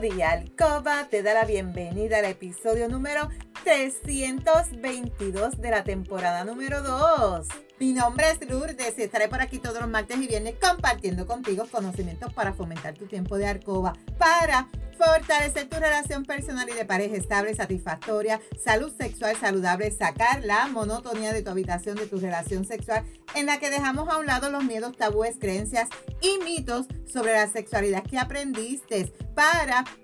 Día Alcoba te da la bienvenida al episodio número 322 de la temporada número 2. Mi nombre es Lourdes y estaré por aquí todos los martes y viernes compartiendo contigo conocimientos para fomentar tu tiempo de alcoba, para fortalecer tu relación personal y de pareja estable, satisfactoria, salud sexual saludable, sacar la monotonía de tu habitación, de tu relación sexual, en la que dejamos a un lado los miedos, tabúes, creencias y mitos sobre la sexualidad que aprendiste para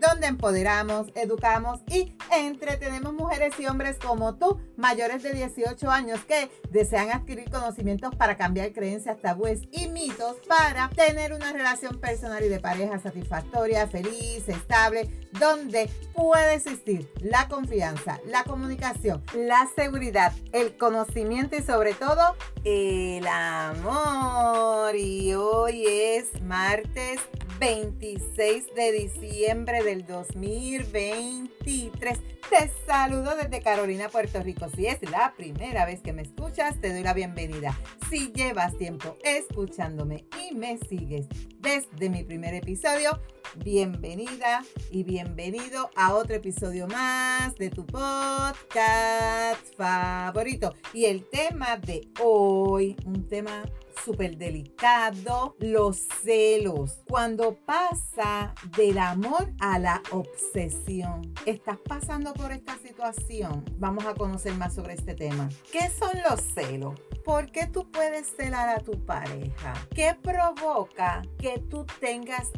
donde empoderamos, educamos y entretenemos mujeres y hombres como tú, mayores de 18 años que desean adquirir conocimientos para cambiar creencias, tabúes y mitos para tener una relación personal y de pareja satisfactoria, feliz, estable, donde puede existir la confianza, la comunicación, la seguridad, el conocimiento y sobre todo el amor. Y hoy es martes 26 de diciembre del 2023. Te saludo desde Carolina, Puerto Rico. Si es la primera vez que me escuchas, te doy la bienvenida. Si llevas tiempo escuchándome y me sigues desde mi primer episodio, bienvenida y bienvenido a otro episodio más de tu podcast favorito. Y el tema de hoy, un tema súper delicado, los celos. Cuando pasa del amor a la obsesión. ¿Estás pasando por esta situación? Vamos a conocer más sobre este tema. ¿Qué son los celos? ¿Por qué tú puedes celar a tu pareja? ¿Qué provoca que tú tengas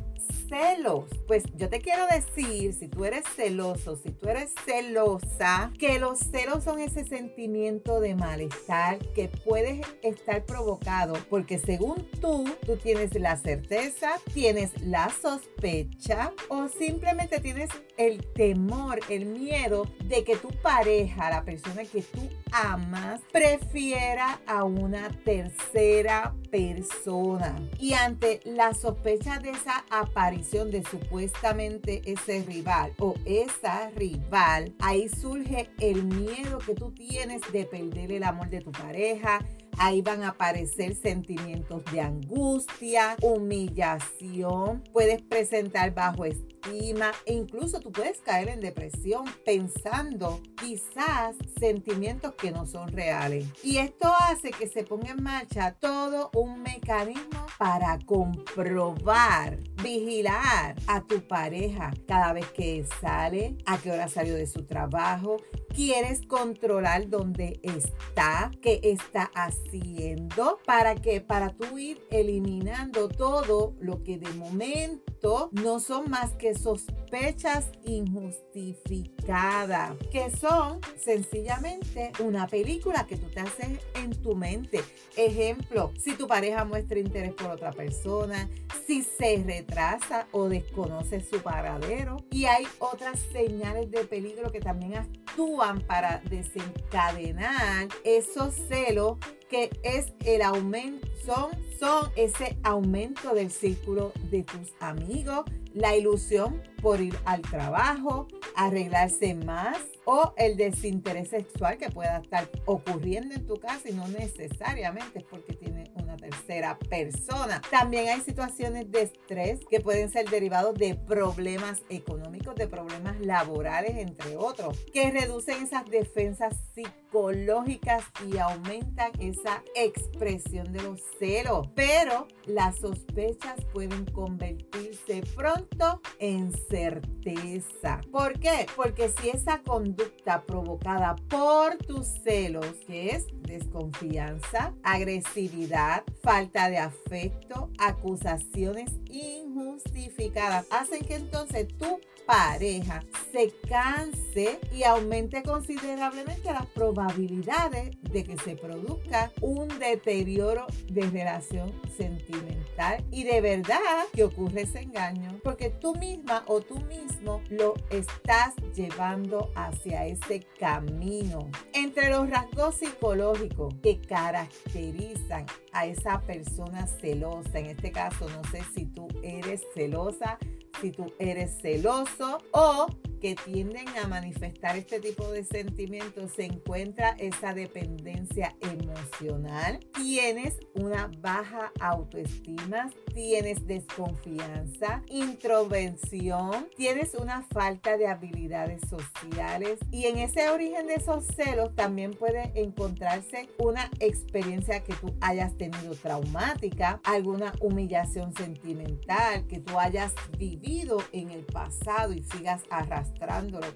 celos. Pues yo te quiero decir, si tú eres celoso, si tú eres celosa, que los celos son ese sentimiento de malestar que puede estar provocado porque según tú, tú tienes la certeza, tienes la sospecha o simplemente tienes el temor, el miedo de que tu pareja, la persona que tú amas, prefiera a una tercera persona. Y ante la sospecha de esa aparición de supuestamente ese rival o esa rival, ahí surge el miedo que tú tienes de perder el amor de tu pareja, Ahí van a aparecer sentimientos de angustia, humillación, puedes presentar bajo e incluso tú puedes caer en depresión pensando quizás sentimientos que no son reales. Y esto hace que se ponga en marcha todo un mecanismo para comprobar, vigilar a tu pareja cada vez que sale, a qué hora salió de su trabajo, quieres controlar dónde está, qué está haciendo, para que para tú ir eliminando todo lo que de momento no son más que sospechas injustificadas, que son sencillamente una película que tú te haces en tu mente. Ejemplo, si tu pareja muestra interés por otra persona, si se retrasa o desconoce su paradero y hay otras señales de peligro que también actúan para desencadenar esos celos que es el aumento, son, son ese aumento del círculo de tus amigos, la ilusión por ir al trabajo, arreglarse más o el desinterés sexual que pueda estar ocurriendo en tu casa y no necesariamente es porque tiene una tercera persona. También hay situaciones de estrés que pueden ser derivados de problemas económicos, de problemas laborales, entre otros, que reducen esas defensas psicológicas y aumentan esa expresión de los celos. Pero las sospechas pueden convertirse pronto en certeza. ¿Por qué? Porque si esa conducta provocada por tus celos, que es desconfianza, agresividad, falta de afecto, acusaciones injustificadas, hacen que entonces tú pareja se canse y aumente considerablemente las probabilidades de que se produzca un deterioro de relación sentimental y de verdad que ocurre ese engaño porque tú misma o tú mismo lo estás llevando hacia ese camino. Entre los rasgos psicológicos que caracterizan a esa persona celosa, en este caso no sé si tú eres celosa, si tú eres celoso o que tienden a manifestar este tipo de sentimientos se encuentra esa dependencia emocional, tienes una baja autoestima, tienes desconfianza, introvención, tienes una falta de habilidades sociales y en ese origen de esos celos también puede encontrarse una experiencia que tú hayas tenido traumática, alguna humillación sentimental que tú hayas vivido en el pasado y sigas arrastrando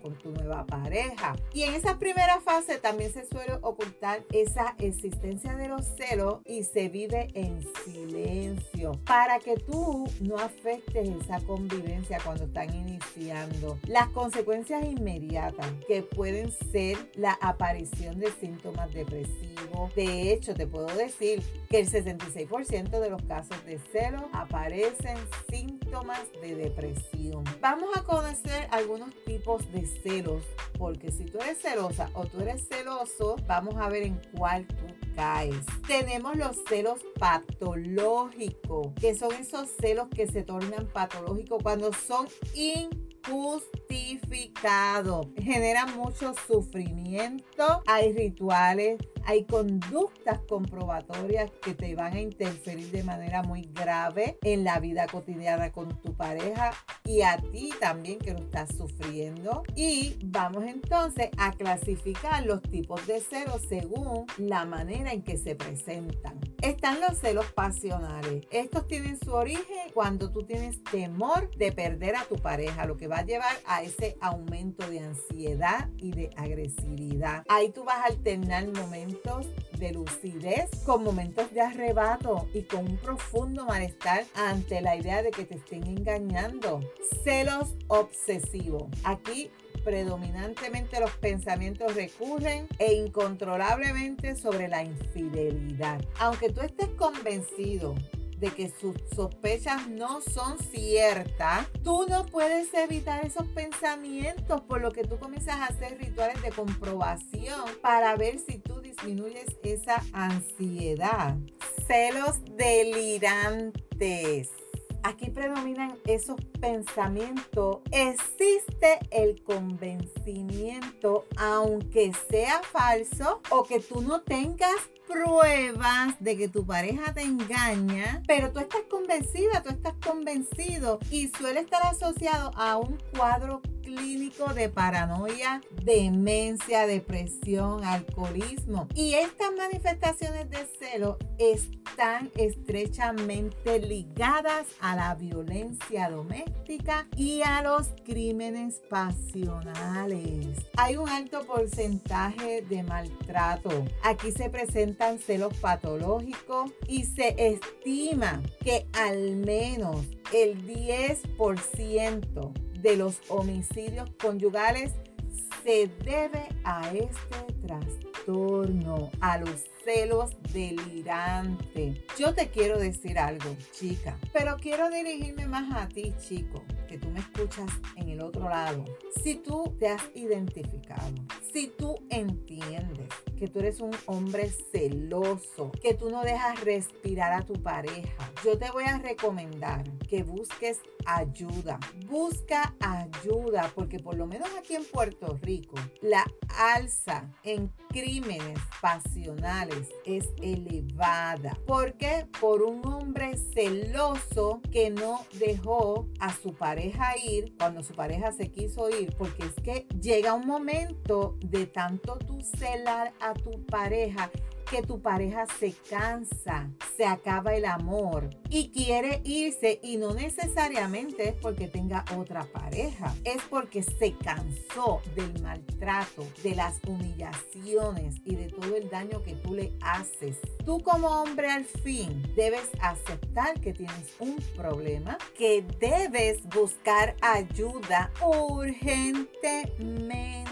con tu nueva pareja. Y en esa primera fase también se suele ocultar esa existencia de los celos y se vive en silencio para que tú no afectes esa convivencia cuando están iniciando. Las consecuencias inmediatas que pueden ser la aparición de síntomas depresivos. De hecho, te puedo decir que el 66% de los casos de celos aparecen síntomas de depresión. Vamos a conocer algunos tipos de celos, porque si tú eres celosa o tú eres celoso, vamos a ver en cuál tú caes. Tenemos los celos patológicos, que son esos celos que se tornan patológicos cuando son injustificados. Generan mucho sufrimiento. Hay rituales hay conductas comprobatorias que te van a interferir de manera muy grave en la vida cotidiana con tu pareja y a ti también que lo estás sufriendo. Y vamos entonces a clasificar los tipos de celos según la manera en que se presentan. Están los celos pasionales. Estos tienen su origen cuando tú tienes temor de perder a tu pareja, lo que va a llevar a ese aumento de ansiedad y de agresividad. Ahí tú vas a alternar momentos de lucidez con momentos de arrebato y con un profundo malestar ante la idea de que te estén engañando. Celos obsesivos. Aquí predominantemente los pensamientos recurren e incontrolablemente sobre la infidelidad. Aunque tú estés convencido de que sus sospechas no son ciertas, tú no puedes evitar esos pensamientos, por lo que tú comienzas a hacer rituales de comprobación para ver si tú disminuyes esa ansiedad. Celos delirantes. Aquí predominan esos pensamientos. Existe el convencimiento, aunque sea falso o que tú no tengas pruebas de que tu pareja te engaña, pero tú estás convencida, tú estás convencido y suele estar asociado a un cuadro clínico de paranoia, demencia, depresión, alcoholismo. Y estas manifestaciones de celo están estrechamente ligadas a la violencia doméstica y a los crímenes pasionales. Hay un alto porcentaje de maltrato. Aquí se presentan celos patológicos y se estima que al menos el 10% de los homicidios conyugales se debe a este trastorno, a los celos delirantes. Yo te quiero decir algo, chica, pero quiero dirigirme más a ti, chico, que tú me escuchas en el otro lado. Si tú te has identificado, si tú entiendes que tú eres un hombre celoso, que tú no dejas respirar a tu pareja, yo te voy a recomendar que busques ayuda. Busca ayuda porque por lo menos aquí en Puerto Rico la alza en crímenes pasionales es elevada. ¿Por qué? Por un hombre celoso que no dejó a su pareja ir cuando su pareja se quiso ir. Porque es que llega un momento de tanto tú celar a tu pareja que tu pareja se cansa, se acaba el amor y quiere irse y no necesariamente es porque tenga otra pareja, es porque se cansó del maltrato, de las humillaciones y de todo el daño que tú le haces. Tú como hombre al fin debes aceptar que tienes un problema, que debes buscar ayuda urgentemente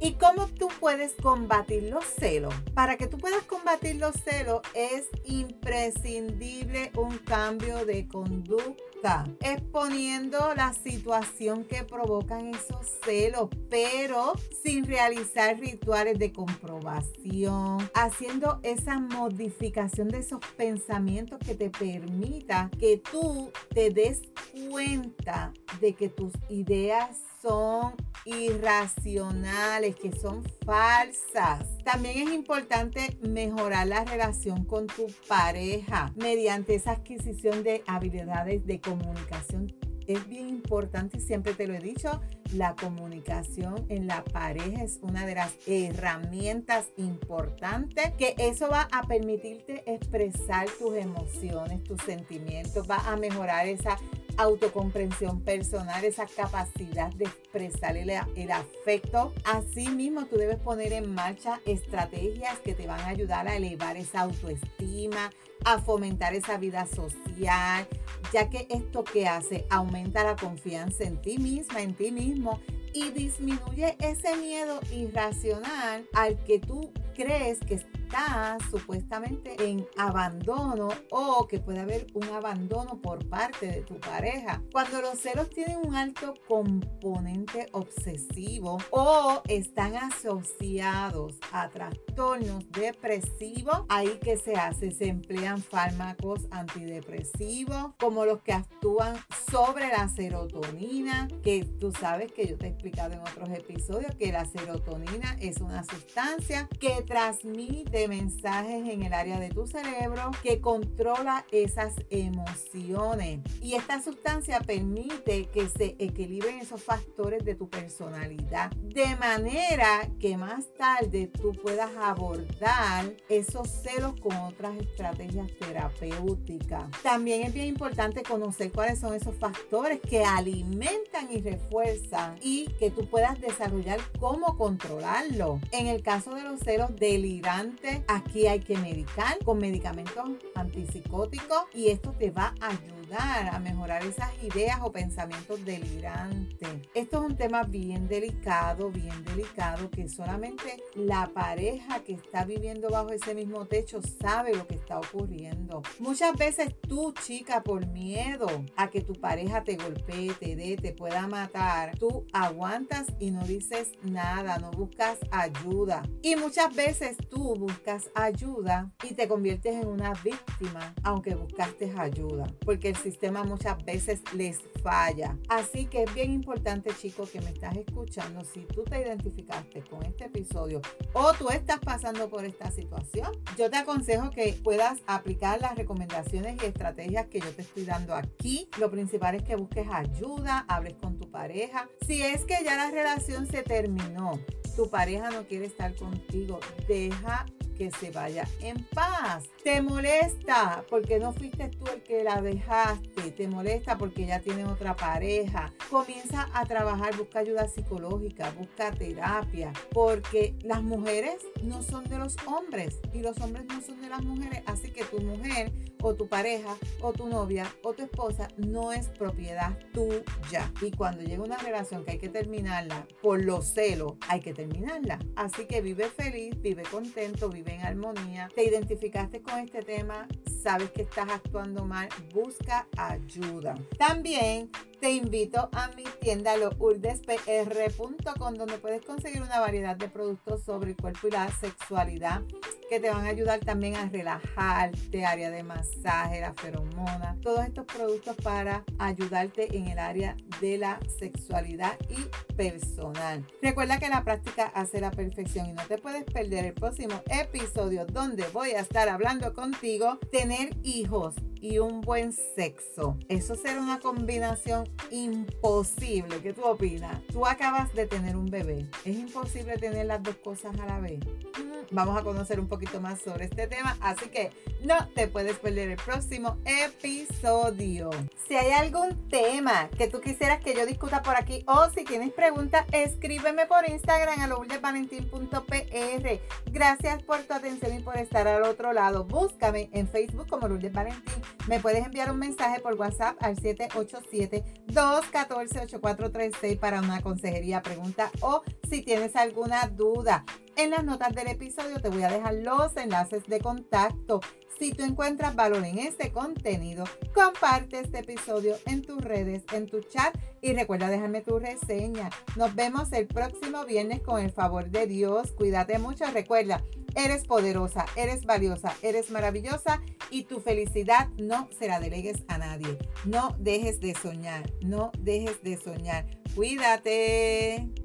¿Y cómo tú puedes combatir los celos? Para que tú puedas combatir los celos es imprescindible un cambio de conducta, exponiendo la situación que provocan esos celos, pero sin realizar rituales de comprobación, haciendo esa modificación de esos pensamientos que te permita que tú te des cuenta de que tus ideas son irracionales, que son falsas. También es importante mejorar la relación con tu pareja mediante esa adquisición de habilidades de comunicación. Es bien importante siempre te lo he dicho, la comunicación en la pareja es una de las herramientas importantes que eso va a permitirte expresar tus emociones, tus sentimientos, va a mejorar esa autocomprensión personal, esa capacidad de expresar el, afecto. Asimismo, tú debes poner en marcha estrategias que te van a ayudar a elevar esa autoestima, a fomentar esa vida social, ya que esto que hace aumenta la confianza en ti misma, en ti mismo y disminuye ese miedo irracional al que tú crees que estás supuestamente en abandono o que puede haber un abandono por parte de tu pareja. Cuando los celos tienen un alto componente obsesivo o están asociados a trastornos depresivos, ahí que se hace, se emplean fármacos antidepresivos como los que actúan sobre la serotonina, que tú sabes que yo te en otros episodios que la serotonina es una sustancia que transmite mensajes en el área de tu cerebro que controla esas emociones. Y esta sustancia permite que se equilibren esos factores de tu personalidad de manera que más tarde tú puedas abordar esos celos con otras estrategias terapéuticas. También es bien importante conocer cuáles son esos factores que alimentan y refuerzan y que tú puedas desarrollar cómo controlarlo. En el caso de los celos delirantes, aquí hay que medicar con medicamentos antipsicóticos y esto te va a ayudar a mejorar esas ideas o pensamientos delirantes. Esto es un tema bien delicado, bien delicado, que solamente la pareja que está viviendo bajo ese mismo techo sabe lo que está ocurriendo. Muchas veces tú, chica, por miedo a que tu pareja te golpee, te dé, te pueda matar, tú aguantas y no dices nada, no buscas ayuda. Y muchas veces tú buscas ayuda y te conviertes en una víctima, aunque buscaste ayuda, porque el sistema muchas veces les falla. Así que es bien importante, chicos, que me estás escuchando, si tú te identificaste con este episodio o tú estás pasando por esta situación, yo te aconsejo que puedas aplicar las recomendaciones y estrategias que yo te estoy dando aquí. Lo principal es que busques ayuda, hables con tu pareja. Si es que ya la relación se terminó, tu pareja no quiere estar contigo, deja que se vaya en paz. Te molesta porque no fuiste tú el que la dejaste. Te molesta porque ya tiene otra pareja. Comienza a trabajar, busca ayuda psicológica, busca terapia. Porque las mujeres no son de los hombres y los hombres no son de las mujeres. Así que tu mujer o tu pareja o tu novia o tu esposa no es propiedad tuya. Y cuando llega una relación que hay que terminarla por los celos, hay que terminarla. Así que vive feliz, vive contento, vive en armonía. Te identificaste con este tema, sabes que estás actuando mal, busca ayuda. También te invito a mi tienda lourdespr.com donde puedes conseguir una variedad de productos sobre el cuerpo y la sexualidad que te van a ayudar también a relajarte, área de masaje, la feromona, todos estos productos para ayudarte en el área de la sexualidad y personal. Recuerda que la práctica hace la perfección y no te puedes perder el próximo episodio donde voy a estar hablando contigo, tener hijos y un buen sexo. Eso será una combinación imposible. ¿Qué tú opinas? Tú acabas de tener un bebé. ¿Es imposible tener las dos cosas a la vez? Vamos a conocer un poquito más sobre este tema, así que no te puedes perder el próximo episodio. Si hay algún tema que tú quisieras que yo discuta por aquí o si tienes preguntas, escríbeme por Instagram a lourdesvalentín.pr. Gracias por tu atención y por estar al otro lado. Búscame en Facebook como Lourdes Valentín. Me puedes enviar un mensaje por WhatsApp al 787-214-8436 para una consejería, pregunta o si tienes alguna duda. En las notas del episodio te voy a dejar los enlaces de contacto. Si tú encuentras valor en este contenido, comparte este episodio en tus redes, en tu chat y recuerda dejarme tu reseña. Nos vemos el próximo viernes con el favor de Dios. Cuídate mucho. Recuerda, eres poderosa, eres valiosa, eres maravillosa y tu felicidad no se la delegues a nadie. No dejes de soñar, no dejes de soñar. Cuídate.